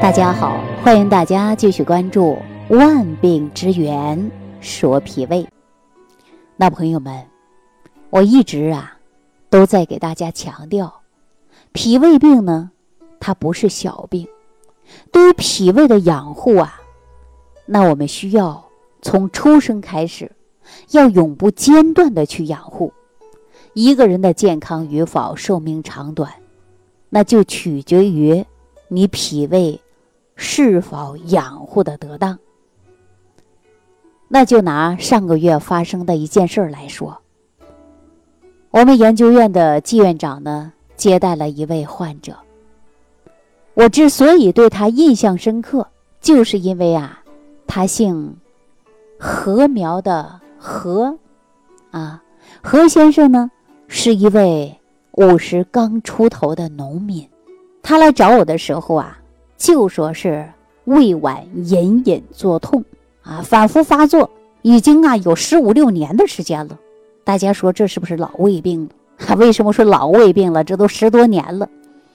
大家好，欢迎大家继续关注《万病之源说脾胃》。那朋友们，我一直啊都在给大家强调，脾胃病呢，它不是小病。对于脾胃的养护啊，那我们需要从出生开始，要永不间断的去养护。一个人的健康与否、寿命长短，那就取决于你脾胃。是否养护的得当？那就拿上个月发生的一件事来说，我们研究院的季院长呢接待了一位患者。我之所以对他印象深刻，就是因为啊，他姓何苗的何，啊，何先生呢是一位五十刚出头的农民，他来找我的时候啊。就说是胃脘隐隐作痛啊，反复发作，已经啊有十五六年的时间了。大家说这是不是老胃病了？为什么说老胃病了？这都十多年了。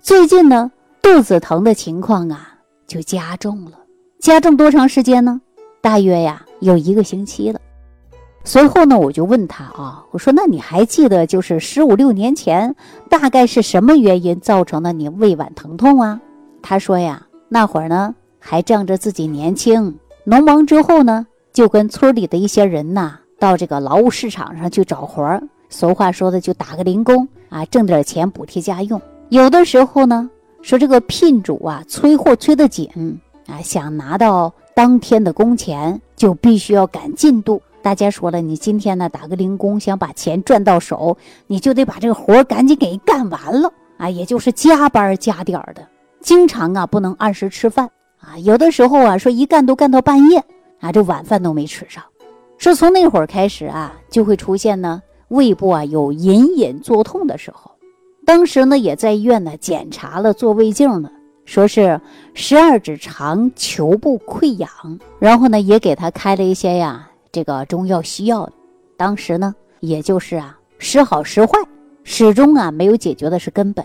最近呢，肚子疼的情况啊就加重了，加重多长时间呢？大约呀有一个星期了。随后呢，我就问他啊，我说那你还记得就是十五六年前大概是什么原因造成的你胃脘疼痛啊？他说呀，那会儿呢还仗着自己年轻，农忙之后呢，就跟村里的一些人呐，到这个劳务市场上去找活儿。俗话说的，就打个零工啊，挣点钱补贴家用。有的时候呢，说这个聘主啊催货催得紧啊，想拿到当天的工钱，就必须要赶进度。大家说了，你今天呢打个零工，想把钱赚到手，你就得把这个活儿赶紧给干完了啊，也就是加班加点儿的。经常啊不能按时吃饭啊，有的时候啊说一干都干到半夜啊，这晚饭都没吃上。说从那会儿开始啊，就会出现呢胃部啊有隐隐作痛的时候。当时呢也在医院呢检查了做胃镜呢，说是十二指肠球部溃疡，然后呢也给他开了一些呀这个中药西药。当时呢也就是啊时好时坏，始终啊没有解决的是根本。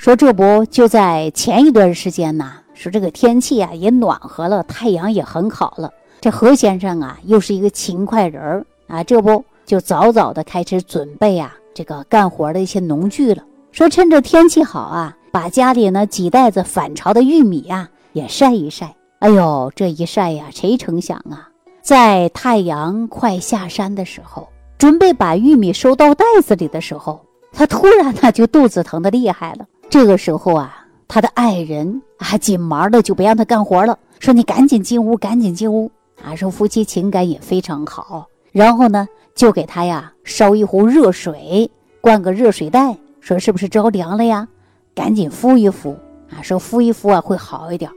说这不就在前一段时间呢？说这个天气啊也暖和了，太阳也很好了。这何先生啊又是一个勤快人儿啊，这不就早早的开始准备啊这个干活的一些农具了。说趁着天气好啊，把家里呢几袋子返潮的玉米呀也晒一晒。哎呦，这一晒呀，谁成想啊，在太阳快下山的时候，准备把玉米收到袋子里的时候，他突然呢就肚子疼的厉害了。这个时候啊，他的爱人啊，紧忙的就不让他干活了，说你赶紧进屋，赶紧进屋啊！说夫妻情感也非常好，然后呢，就给他呀烧一壶热水，灌个热水袋，说是不是着凉了呀？赶紧敷一敷啊！说敷一敷啊会好一点。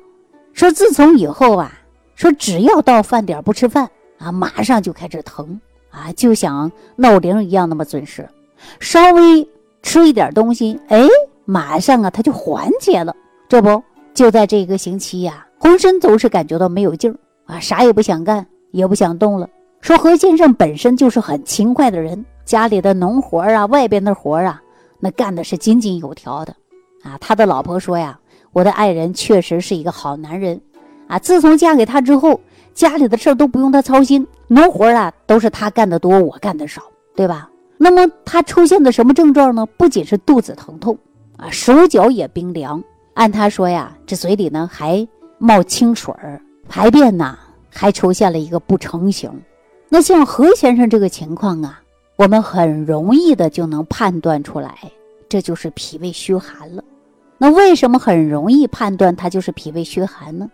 说自从以后啊，说只要到饭点不吃饭啊，马上就开始疼啊，就像闹铃一样那么准时，稍微吃一点东西，哎。马上啊，他就缓解了。这不就在这个星期呀，浑身总是感觉到没有劲儿啊，啥也不想干，也不想动了。说何先生本身就是很勤快的人，家里的农活啊，外边的活啊，那干的是井井有条的啊。他的老婆说呀：“我的爱人确实是一个好男人啊，自从嫁给他之后，家里的事儿都不用他操心，农活啊都是他干的多，我干的少，对吧？那么他出现的什么症状呢？不仅是肚子疼痛。”啊，手脚也冰凉。按他说呀，这嘴里呢还冒清水儿，排便呢还出现了一个不成形。那像何先生这个情况啊，我们很容易的就能判断出来，这就是脾胃虚寒了。那为什么很容易判断他就是脾胃虚寒呢？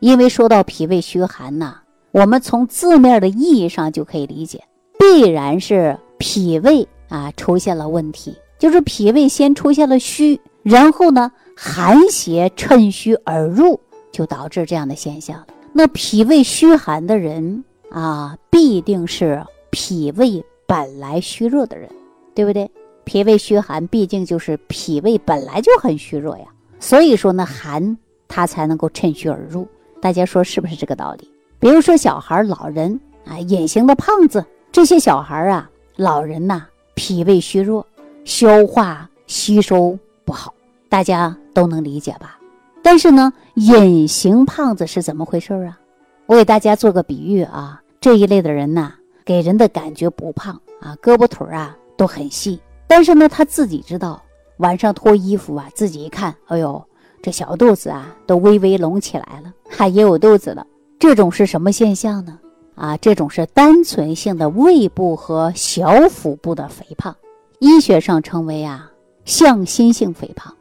因为说到脾胃虚寒呐，我们从字面的意义上就可以理解，必然是脾胃啊出现了问题。就是脾胃先出现了虚，然后呢，寒邪趁虚而入，就导致这样的现象了。那脾胃虚寒的人啊，必定是脾胃本来虚弱的人，对不对？脾胃虚寒，毕竟就是脾胃本来就很虚弱呀。所以说呢，寒它才能够趁虚而入。大家说是不是这个道理？比如说小孩、老人啊，隐形的胖子，这些小孩啊、老人呐，脾胃虚弱。消化吸收不好，大家都能理解吧？但是呢，隐形胖子是怎么回事啊？我给大家做个比喻啊，这一类的人呐，给人的感觉不胖啊，胳膊腿啊都很细，但是呢，他自己知道晚上脱衣服啊，自己一看，哎呦，这小肚子啊都微微隆起来了，还也有肚子了。这种是什么现象呢？啊，这种是单纯性的胃部和小腹部的肥胖，医学上称为啊向心性肥胖。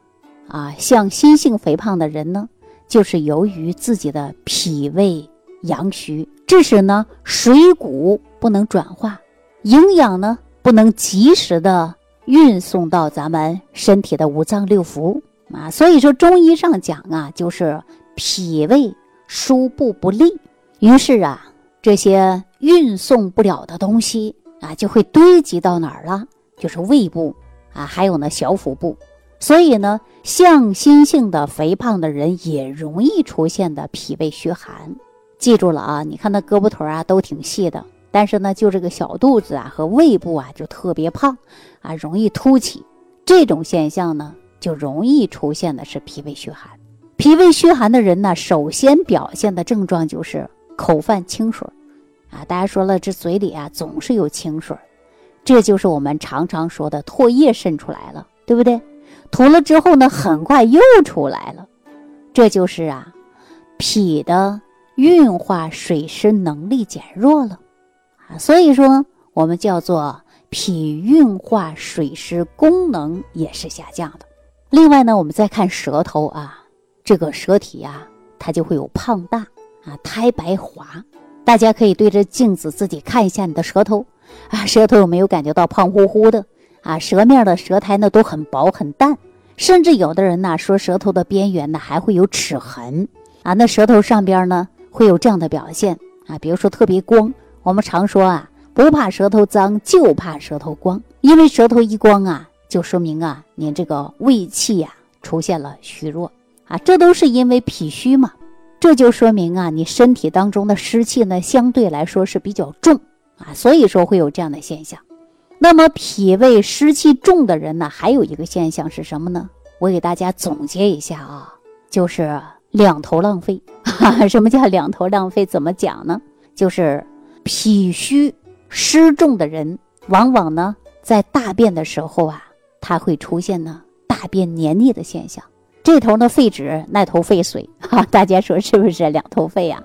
啊，向心性肥胖的人呢，就是由于自己的脾胃阳虚，致使呢水谷不能转化，营养呢不能及时的运送到咱们身体的五脏六腑啊。所以说中医上讲啊，就是脾胃输布不利，于是啊这些运送不了的东西啊，就会堆积到哪儿了？就是胃部啊，还有呢小腹部。所以呢，向心性的肥胖的人也容易出现的脾胃虚寒。记住了啊，你看那胳膊腿啊都挺细的，但是呢，就这个小肚子啊和胃部啊就特别胖，啊容易凸起。这种现象呢，就容易出现的是脾胃虚寒。脾胃虚寒的人呢，首先表现的症状就是口泛清水，啊，大家说了，这嘴里啊总是有清水，这就是我们常常说的唾液渗出来了，对不对？涂了之后呢，很快又出来了，这就是啊，脾的运化水湿能力减弱了啊，所以说我们叫做脾运化水湿功能也是下降的。另外呢，我们再看舌头啊，这个舌体呀，它就会有胖大啊、苔白滑。大家可以对着镜子自己看一下你的舌头啊，舌头有没有感觉到胖乎乎的？啊，舌面的舌苔呢都很薄很淡，甚至有的人呢说舌头的边缘呢还会有齿痕啊。那舌头上边呢会有这样的表现啊，比如说特别光。我们常说啊，不怕舌头脏，就怕舌头光。因为舌头一光啊，就说明啊你这个胃气呀出现了虚弱啊，这都是因为脾虚嘛。这就说明啊你身体当中的湿气呢相对来说是比较重啊，所以说会有这样的现象。那么脾胃湿气重的人呢，还有一个现象是什么呢？我给大家总结一下啊，就是两头浪费。什么叫两头浪费？怎么讲呢？就是脾虚湿重的人，往往呢在大便的时候啊，他会出现呢大便黏腻的现象。这头呢肺直，那头肺水，哈，大家说是不是两头肺啊？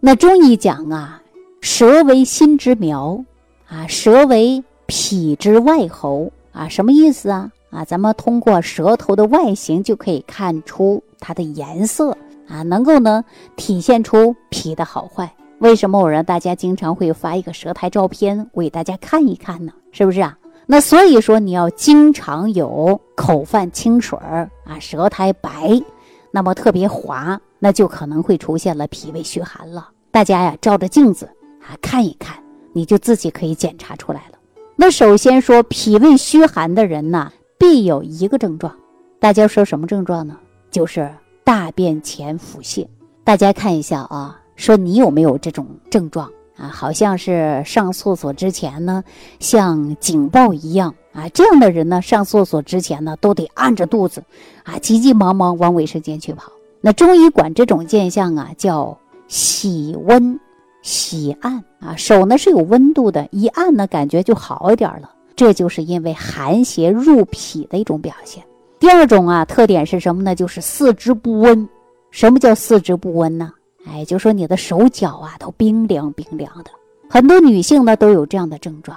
那中医讲啊，舌为心之苗啊，舌为。脾之外喉啊，什么意思啊？啊，咱们通过舌头的外形就可以看出它的颜色啊，能够呢体现出脾的好坏。为什么我让大家经常会发一个舌苔照片，我给大家看一看呢？是不是啊？那所以说你要经常有口泛清水儿啊，舌苔白，那么特别滑，那就可能会出现了脾胃虚寒了。大家呀，照着镜子啊看一看，你就自己可以检查出来了。那首先说脾胃虚寒的人呢，必有一个症状，大家说什么症状呢？就是大便前腹泻。大家看一下啊，说你有没有这种症状啊？好像是上厕所之前呢，像警报一样啊。这样的人呢，上厕所之前呢，都得按着肚子，啊，急急忙忙往卫生间去跑。那中医管这种现象啊，叫喜温。喜按啊，手呢是有温度的，一按呢感觉就好一点了。这就是因为寒邪入脾的一种表现。第二种啊特点是什么呢？就是四肢不温。什么叫四肢不温呢？哎，就说你的手脚啊都冰凉冰凉的。很多女性呢都有这样的症状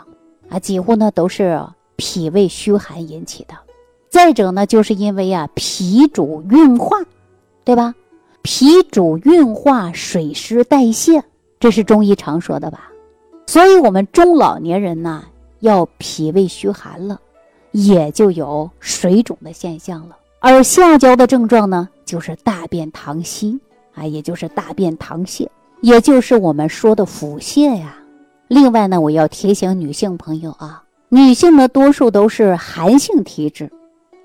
啊，几乎呢都是脾胃虚寒引起的。再者呢，就是因为啊脾主运化，对吧？脾主运化水湿代谢。这是中医常说的吧，所以，我们中老年人呢，要脾胃虚寒了，也就有水肿的现象了。而下焦的症状呢，就是大便溏稀啊，也就是大便溏泻，也就是我们说的腹泻呀。另外呢，我要提醒女性朋友啊，女性呢多数都是寒性体质，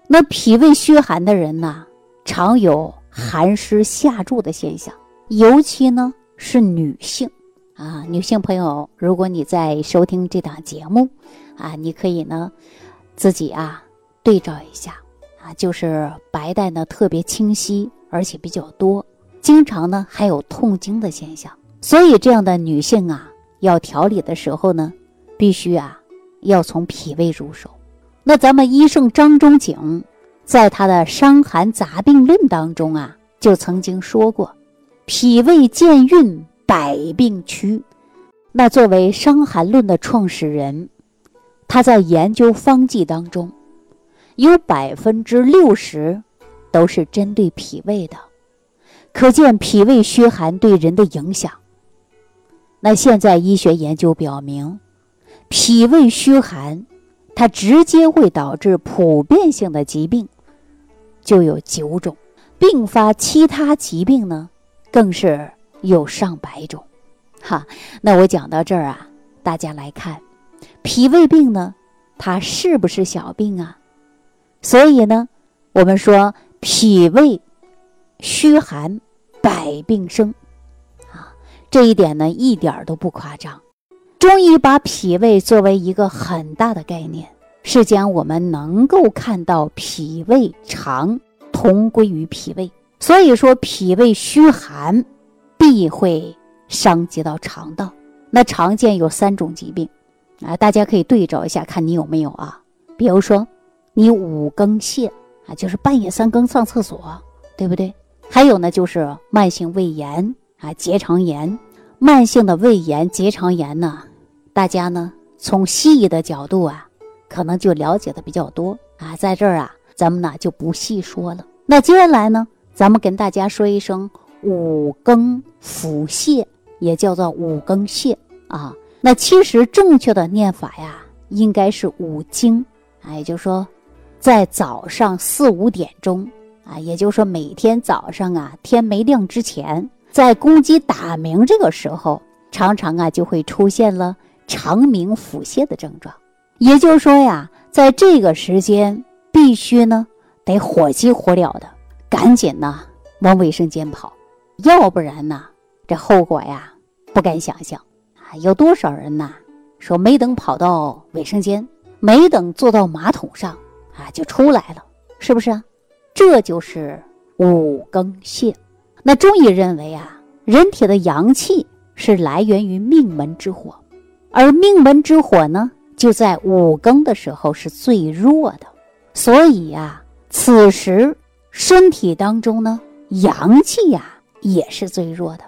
那脾胃虚寒的人呢，常有寒湿下注的现象，尤其呢。是女性，啊，女性朋友，如果你在收听这档节目，啊，你可以呢，自己啊对照一下，啊，就是白带呢特别清晰，而且比较多，经常呢还有痛经的现象。所以这样的女性啊，要调理的时候呢，必须啊要从脾胃入手。那咱们医圣张仲景在他的《伤寒杂病论》当中啊，就曾经说过：“脾胃健运，百病驱。”那作为《伤寒论》的创始人，他在研究方剂当中，有百分之六十都是针对脾胃的，可见脾胃虚寒对人的影响。那现在医学研究表明，脾胃虚寒，它直接会导致普遍性的疾病就有九种，并发其他疾病呢，更是有上百种。哈，那我讲到这儿啊，大家来看，脾胃病呢，它是不是小病啊？所以呢，我们说脾胃虚寒，百病生，啊，这一点呢一点都不夸张。中医把脾胃作为一个很大的概念，是将我们能够看到脾胃肠同归于脾胃，所以说脾胃虚寒必会。伤及到肠道，那常见有三种疾病，啊，大家可以对照一下，看你有没有啊？比如说，你五更泻啊，就是半夜三更上厕所，对不对？还有呢，就是慢性胃炎啊，结肠炎。慢性的胃炎、结肠炎呢，大家呢从西医的角度啊，可能就了解的比较多啊，在这儿啊，咱们呢就不细说了。那接下来呢，咱们跟大家说一声五更腹泻。也叫做五更泻啊，那其实正确的念法呀，应该是五经啊，也就是说，在早上四五点钟啊，也就是说每天早上啊，天没亮之前，在公鸡打鸣这个时候，常常啊就会出现了肠鸣腹泻的症状。也就是说呀，在这个时间必须呢得火急火燎的赶紧呢往卫生间跑，要不然呢这后果呀。不敢想象啊，有多少人呐？说没等跑到卫生间，没等坐到马桶上啊，就出来了，是不是啊？这就是五更泻。那中医认为啊，人体的阳气是来源于命门之火，而命门之火呢，就在五更的时候是最弱的，所以呀，此时身体当中呢，阳气呀也是最弱的。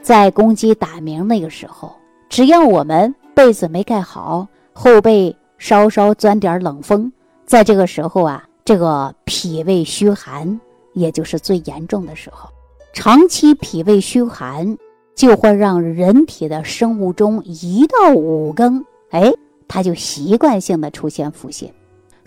在公鸡打鸣那个时候，只要我们被子没盖好，后背稍稍钻点冷风，在这个时候啊，这个脾胃虚寒，也就是最严重的时候。长期脾胃虚寒，就会让人体的生物钟一到五更，哎，它就习惯性的出现腹泻，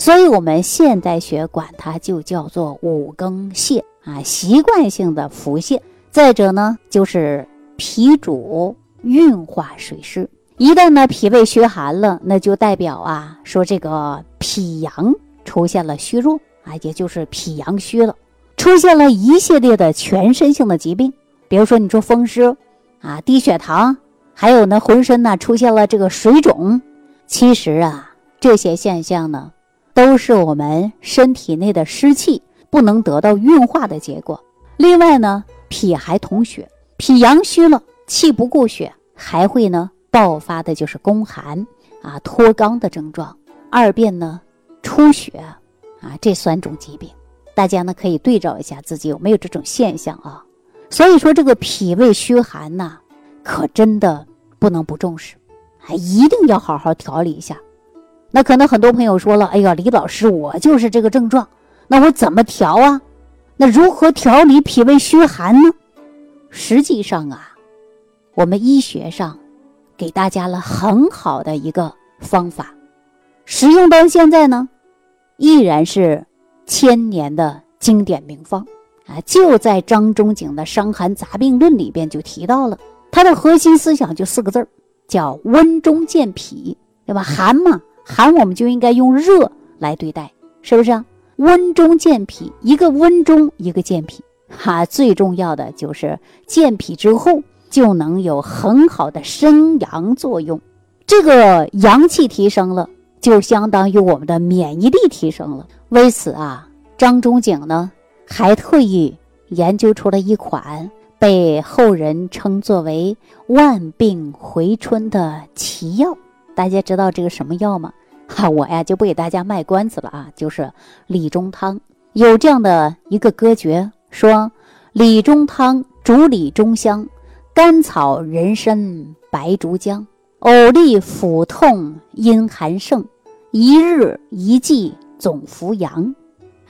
所以我们现代学管它就叫做五更泻啊，习惯性的腹泻。再者呢，就是。脾主运化水湿，一旦呢脾胃虚寒了，那就代表啊说这个脾阳出现了虚弱啊，也就是脾阳虚了，出现了一系列的全身性的疾病，比如说你说风湿啊、低血糖，还有呢浑身呢出现了这个水肿，其实啊这些现象呢都是我们身体内的湿气不能得到运化的结果。另外呢脾还统血。脾阳虚了，气不过血，还会呢爆发的就是宫寒啊、脱肛的症状，二便呢出血啊，这三种疾病，大家呢可以对照一下自己有没有这种现象啊。所以说这个脾胃虚寒呐，可真的不能不重视，还一定要好好调理一下。那可能很多朋友说了，哎呀，李老师，我就是这个症状，那我怎么调啊？那如何调理脾胃虚寒呢？实际上啊，我们医学上给大家了很好的一个方法，使用到现在呢，依然是千年的经典名方啊！就在张仲景的《伤寒杂病论》里边就提到了，它的核心思想就四个字儿，叫温中健脾，对吧？寒嘛，寒我们就应该用热来对待，是不是啊？温中健脾，一个温中，一个健脾。哈，最重要的就是健脾之后，就能有很好的生阳作用。这个阳气提升了，就相当于我们的免疫力提升了。为此啊，张仲景呢还特意研究出了一款被后人称作为“万病回春”的奇药。大家知道这个什么药吗？哈，我呀就不给大家卖关子了啊，就是理中汤。有这样的一个歌诀，说：“理中汤主理中香，甘草人参白术姜，偶利腹痛阴寒盛，一日一剂总扶阳。”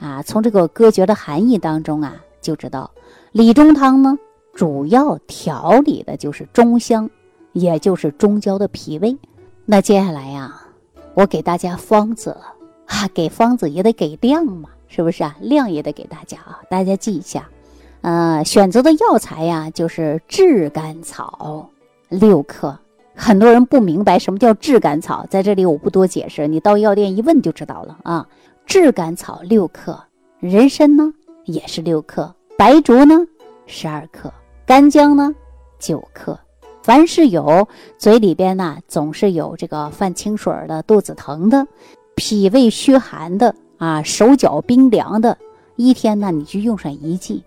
啊，从这个歌诀的含义当中啊，就知道理中汤呢，主要调理的就是中香，也就是中焦的脾胃。那接下来呀。我给大家方子了啊，给方子也得给量嘛，是不是啊？量也得给大家啊，大家记一下。呃，选择的药材呀，就是炙甘草六克。很多人不明白什么叫炙甘草，在这里我不多解释，你到药店一问就知道了啊。炙甘草六克，人参呢也是六克，白术呢十二克，干姜呢九克。凡是有嘴里边呢，总是有这个泛清水的、肚子疼的、脾胃虚寒的啊、手脚冰凉的，一天呢你就用上一剂，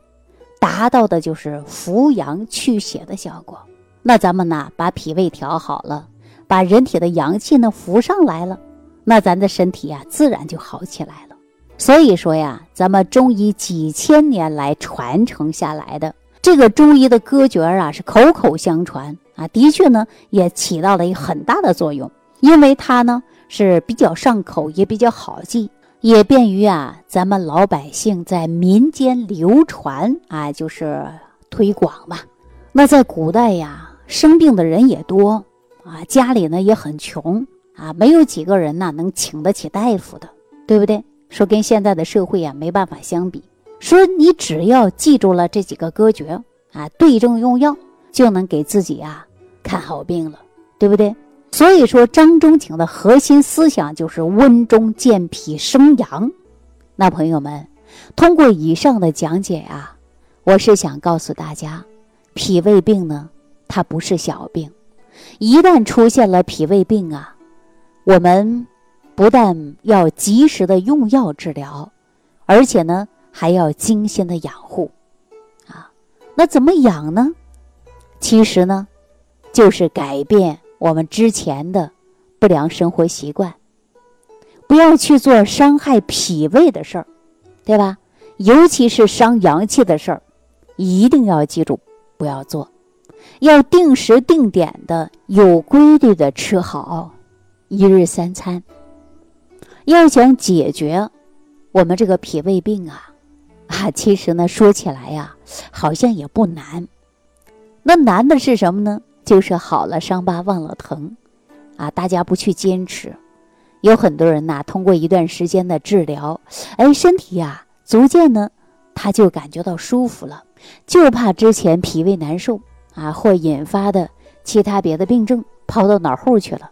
达到的就是扶阳去血的效果。那咱们呢把脾胃调好了，把人体的阳气呢扶上来了，那咱的身体呀自然就好起来了。所以说呀，咱们中医几千年来传承下来的这个中医的歌诀啊，是口口相传。啊，的确呢，也起到了一很大的作用，因为它呢是比较上口，也比较好记，也便于啊咱们老百姓在民间流传啊，就是推广嘛。那在古代呀，生病的人也多啊，家里呢也很穷啊，没有几个人呢能请得起大夫的，对不对？说跟现在的社会啊没办法相比。说你只要记住了这几个歌诀啊，对症用药。就能给自己啊看好病了，对不对？所以说张仲景的核心思想就是温中健脾生阳。那朋友们，通过以上的讲解啊，我是想告诉大家，脾胃病呢，它不是小病。一旦出现了脾胃病啊，我们不但要及时的用药治疗，而且呢还要精心的养护啊。那怎么养呢？其实呢，就是改变我们之前的不良生活习惯，不要去做伤害脾胃的事儿，对吧？尤其是伤阳气的事儿，一定要记住不要做，要定时定点的、有规律的吃好一日三餐。要想解决我们这个脾胃病啊，啊，其实呢，说起来呀，好像也不难。那难的是什么呢？就是好了伤疤忘了疼，啊，大家不去坚持，有很多人呐，通过一段时间的治疗，哎，身体呀，逐渐呢，他就感觉到舒服了，就怕之前脾胃难受啊，或引发的其他别的病症抛到脑后去了。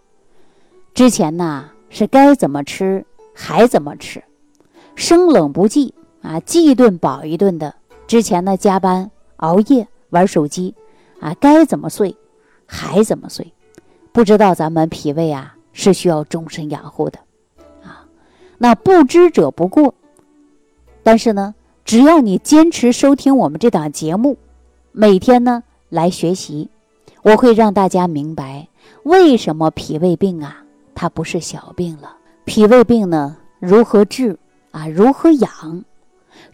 之前呢是该怎么吃还怎么吃，生冷不忌啊，饥一顿饱一顿的。之前呢加班熬夜玩手机。啊，该怎么睡，还怎么睡，不知道咱们脾胃啊是需要终身养护的，啊，那不知者不过。但是呢，只要你坚持收听我们这档节目，每天呢来学习，我会让大家明白为什么脾胃病啊它不是小病了。脾胃病呢如何治啊？如何养？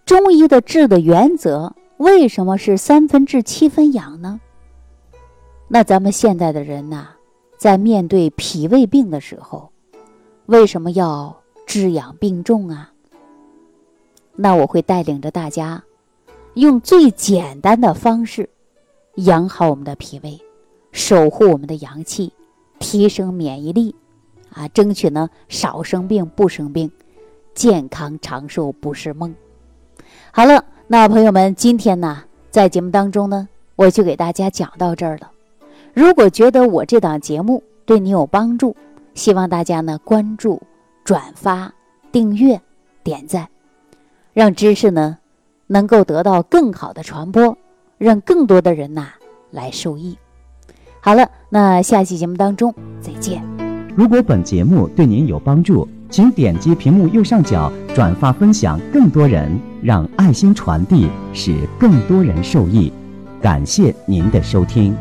中医的治的原则为什么是三分治七分养呢？那咱们现在的人呐，在面对脾胃病的时候，为什么要治养病重啊？那我会带领着大家，用最简单的方式，养好我们的脾胃，守护我们的阳气，提升免疫力，啊，争取呢少生病不生病，健康长寿不是梦。好了，那朋友们，今天呢，在节目当中呢，我就给大家讲到这儿了。如果觉得我这档节目对你有帮助，希望大家呢关注、转发、订阅、点赞，让知识呢能够得到更好的传播，让更多的人呐来受益。好了，那下期节目当中再见。如果本节目对您有帮助，请点击屏幕右上角转发分享，更多人让爱心传递，使更多人受益。感谢您的收听。